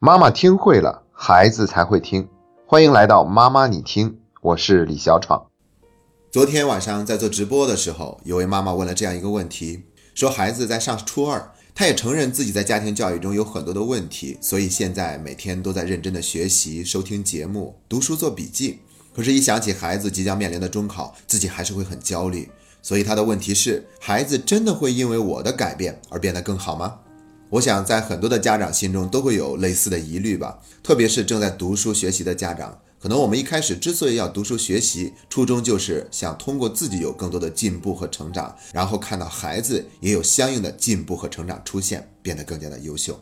妈妈听会了，孩子才会听。欢迎来到妈妈你听，我是李小闯。昨天晚上在做直播的时候，有位妈妈问了这样一个问题，说孩子在上初二，她也承认自己在家庭教育中有很多的问题，所以现在每天都在认真的学习、收听节目、读书、做笔记。可是，一想起孩子即将面临的中考，自己还是会很焦虑。所以，她的问题是：孩子真的会因为我的改变而变得更好吗？我想，在很多的家长心中都会有类似的疑虑吧，特别是正在读书学习的家长。可能我们一开始之所以要读书学习，初衷就是想通过自己有更多的进步和成长，然后看到孩子也有相应的进步和成长出现，变得更加的优秀。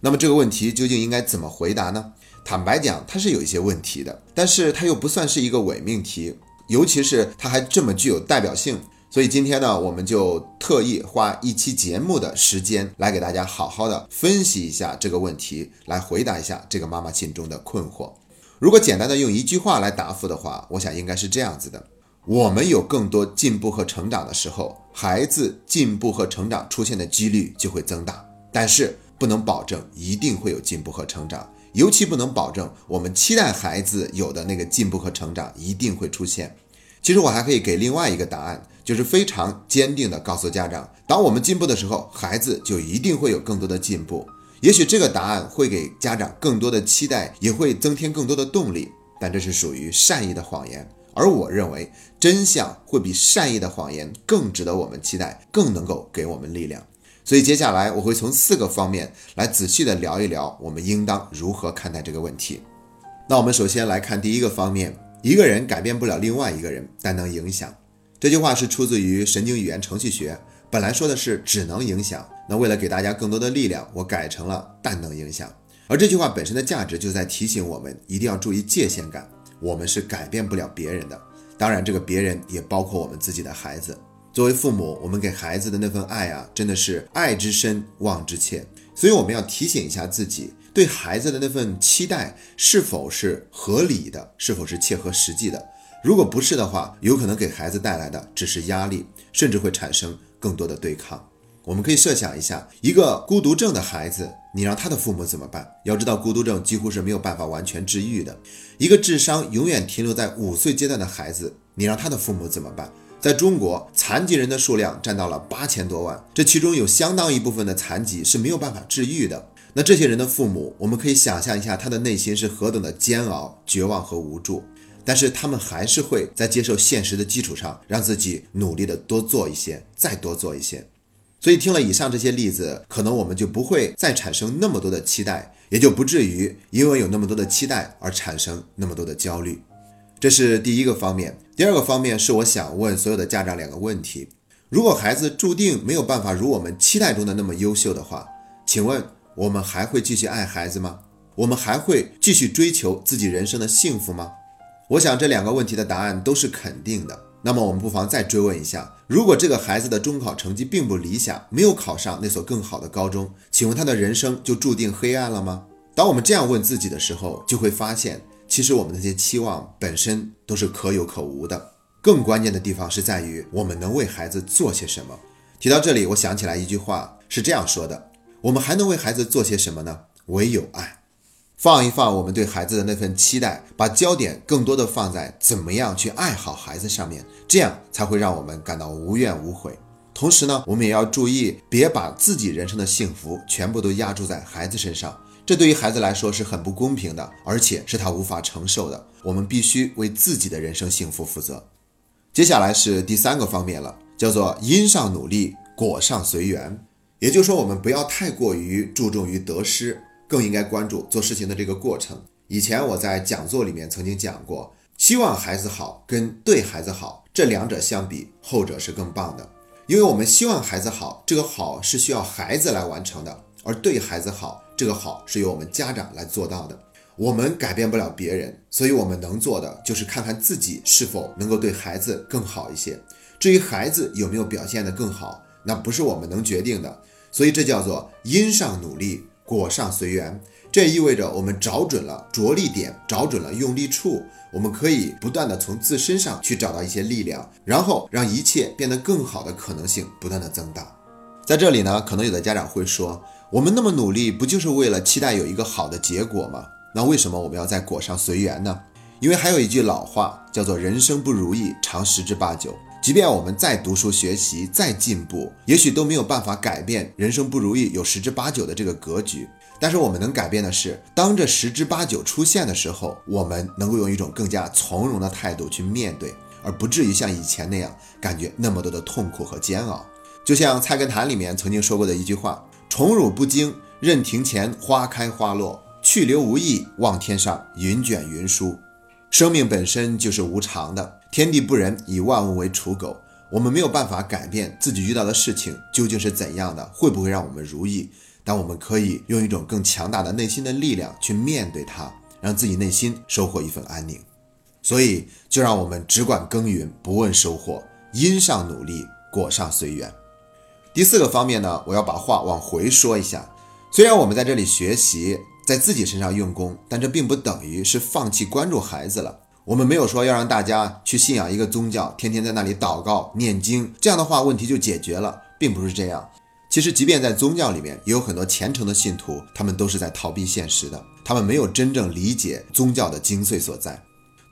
那么这个问题究竟应该怎么回答呢？坦白讲，它是有一些问题的，但是它又不算是一个伪命题，尤其是它还这么具有代表性。所以今天呢，我们就特意花一期节目的时间来给大家好好的分析一下这个问题，来回答一下这个妈妈心中的困惑。如果简单的用一句话来答复的话，我想应该是这样子的：我们有更多进步和成长的时候，孩子进步和成长出现的几率就会增大。但是不能保证一定会有进步和成长，尤其不能保证我们期待孩子有的那个进步和成长一定会出现。其实我还可以给另外一个答案。就是非常坚定地告诉家长，当我们进步的时候，孩子就一定会有更多的进步。也许这个答案会给家长更多的期待，也会增添更多的动力，但这是属于善意的谎言。而我认为，真相会比善意的谎言更值得我们期待，更能够给我们力量。所以接下来我会从四个方面来仔细地聊一聊，我们应当如何看待这个问题。那我们首先来看第一个方面：一个人改变不了另外一个人，但能影响。这句话是出自于神经语言程序学，本来说的是只能影响，那为了给大家更多的力量，我改成了但能影响。而这句话本身的价值就在提醒我们一定要注意界限感，我们是改变不了别人的，当然这个别人也包括我们自己的孩子。作为父母，我们给孩子的那份爱啊，真的是爱之深，望之切，所以我们要提醒一下自己，对孩子的那份期待是否是合理的，是否是切合实际的。如果不是的话，有可能给孩子带来的只是压力，甚至会产生更多的对抗。我们可以设想一下，一个孤独症的孩子，你让他的父母怎么办？要知道，孤独症几乎是没有办法完全治愈的。一个智商永远停留在五岁阶段的孩子，你让他的父母怎么办？在中国，残疾人的数量占到了八千多万，这其中有相当一部分的残疾是没有办法治愈的。那这些人的父母，我们可以想象一下，他的内心是何等的煎熬、绝望和无助。但是他们还是会在接受现实的基础上，让自己努力的多做一些，再多做一些。所以听了以上这些例子，可能我们就不会再产生那么多的期待，也就不至于因为有那么多的期待而产生那么多的焦虑。这是第一个方面。第二个方面是我想问所有的家长两个问题：如果孩子注定没有办法如我们期待中的那么优秀的话，请问我们还会继续爱孩子吗？我们还会继续追求自己人生的幸福吗？我想这两个问题的答案都是肯定的。那么我们不妨再追问一下：如果这个孩子的中考成绩并不理想，没有考上那所更好的高中，请问他的人生就注定黑暗了吗？当我们这样问自己的时候，就会发现，其实我们那些期望本身都是可有可无的。更关键的地方是在于我们能为孩子做些什么。提到这里，我想起来一句话是这样说的：我们还能为孩子做些什么呢？唯有爱。放一放我们对孩子的那份期待，把焦点更多的放在怎么样去爱好孩子上面，这样才会让我们感到无怨无悔。同时呢，我们也要注意，别把自己人生的幸福全部都压注在孩子身上，这对于孩子来说是很不公平的，而且是他无法承受的。我们必须为自己的人生幸福负责。接下来是第三个方面了，叫做因上努力，果上随缘。也就是说，我们不要太过于注重于得失。更应该关注做事情的这个过程。以前我在讲座里面曾经讲过，希望孩子好跟对孩子好这两者相比，后者是更棒的。因为我们希望孩子好，这个好是需要孩子来完成的；而对孩子好，这个好是由我们家长来做到的。我们改变不了别人，所以我们能做的就是看看自己是否能够对孩子更好一些。至于孩子有没有表现得更好，那不是我们能决定的。所以这叫做因上努力。果上随缘，这意味着我们找准了着力点，找准了用力处，我们可以不断的从自身上去找到一些力量，然后让一切变得更好的可能性不断的增大。在这里呢，可能有的家长会说，我们那么努力，不就是为了期待有一个好的结果吗？那为什么我们要在果上随缘呢？因为还有一句老话叫做“人生不如意，常十之八九”。即便我们再读书学习，再进步，也许都没有办法改变人生不如意有十之八九的这个格局。但是我们能改变的是，当这十之八九出现的时候，我们能够用一种更加从容的态度去面对，而不至于像以前那样感觉那么多的痛苦和煎熬。就像《菜根谭》里面曾经说过的一句话：“宠辱不惊，任庭前花开花落；去留无意，望天上云卷云舒。”生命本身就是无常的，天地不仁，以万物为刍狗。我们没有办法改变自己遇到的事情究竟是怎样的，会不会让我们如意。但我们可以用一种更强大的内心的力量去面对它，让自己内心收获一份安宁。所以，就让我们只管耕耘，不问收获，因上努力，果上随缘。第四个方面呢，我要把话往回说一下。虽然我们在这里学习，在自己身上用功，但这并不等于是放弃关注孩子了。我们没有说要让大家去信仰一个宗教，天天在那里祷告念经，这样的话问题就解决了，并不是这样。其实，即便在宗教里面，也有很多虔诚的信徒，他们都是在逃避现实的，他们没有真正理解宗教的精髓所在。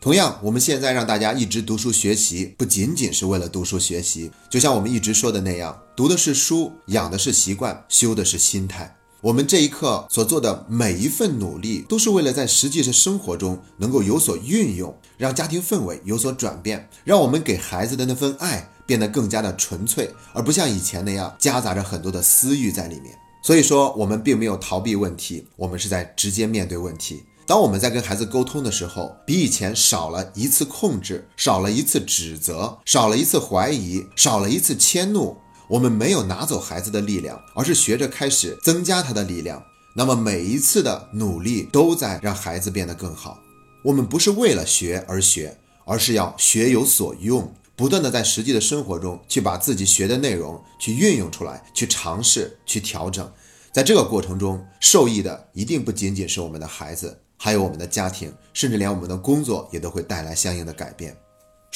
同样，我们现在让大家一直读书学习，不仅仅是为了读书学习，就像我们一直说的那样，读的是书，养的是习惯，修的是心态。我们这一刻所做的每一份努力，都是为了在实际的生活中能够有所运用，让家庭氛围有所转变，让我们给孩子的那份爱。变得更加的纯粹，而不像以前那样夹杂着很多的私欲在里面。所以说，我们并没有逃避问题，我们是在直接面对问题。当我们在跟孩子沟通的时候，比以前少了一次控制，少了一次指责，少了一次怀疑，少了一次迁怒。我们没有拿走孩子的力量，而是学着开始增加他的力量。那么每一次的努力都在让孩子变得更好。我们不是为了学而学，而是要学有所用。不断的在实际的生活中去把自己学的内容去运用出来，去尝试，去调整，在这个过程中受益的一定不仅仅是我们的孩子，还有我们的家庭，甚至连我们的工作也都会带来相应的改变。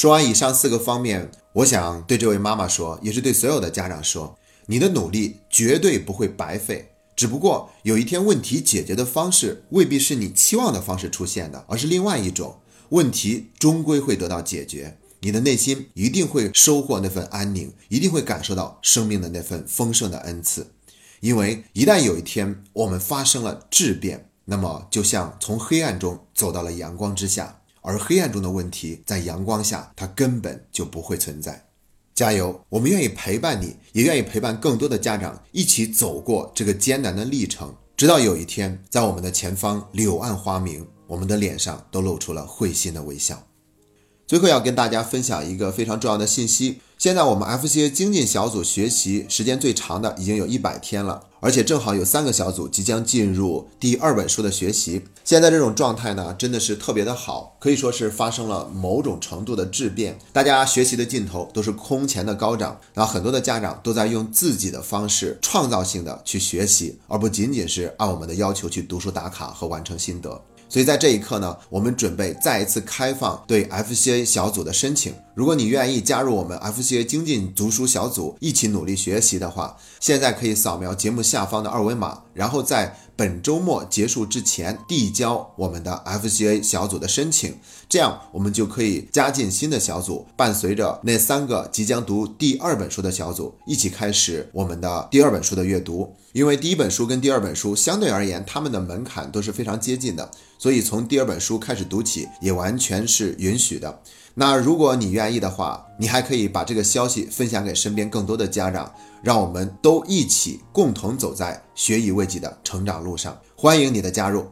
说完以上四个方面，我想对这位妈妈说，也是对所有的家长说，你的努力绝对不会白费，只不过有一天问题解决的方式未必是你期望的方式出现的，而是另外一种问题，终归会得到解决。你的内心一定会收获那份安宁，一定会感受到生命的那份丰盛的恩赐。因为一旦有一天我们发生了质变，那么就像从黑暗中走到了阳光之下，而黑暗中的问题在阳光下它根本就不会存在。加油！我们愿意陪伴你，也愿意陪伴更多的家长一起走过这个艰难的历程，直到有一天在我们的前方柳暗花明，我们的脸上都露出了会心的微笑。最后要跟大家分享一个非常重要的信息。现在我们 FCA 精进小组学习时间最长的已经有一百天了，而且正好有三个小组即将进入第二本书的学习。现在这种状态呢，真的是特别的好，可以说是发生了某种程度的质变。大家学习的劲头都是空前的高涨，然后很多的家长都在用自己的方式创造性的去学习，而不仅仅是按我们的要求去读书打卡和完成心得。所以在这一刻呢，我们准备再一次开放对 FCA 小组的申请。如果你愿意加入我们 FCA 精进读书小组，一起努力学习的话，现在可以扫描节目下方的二维码，然后在本周末结束之前递交我们的 FCA 小组的申请，这样我们就可以加进新的小组，伴随着那三个即将读第二本书的小组一起开始我们的第二本书的阅读。因为第一本书跟第二本书相对而言，他们的门槛都是非常接近的。所以从第二本书开始读起也完全是允许的。那如果你愿意的话，你还可以把这个消息分享给身边更多的家长，让我们都一起共同走在学以为己的成长路上。欢迎你的加入。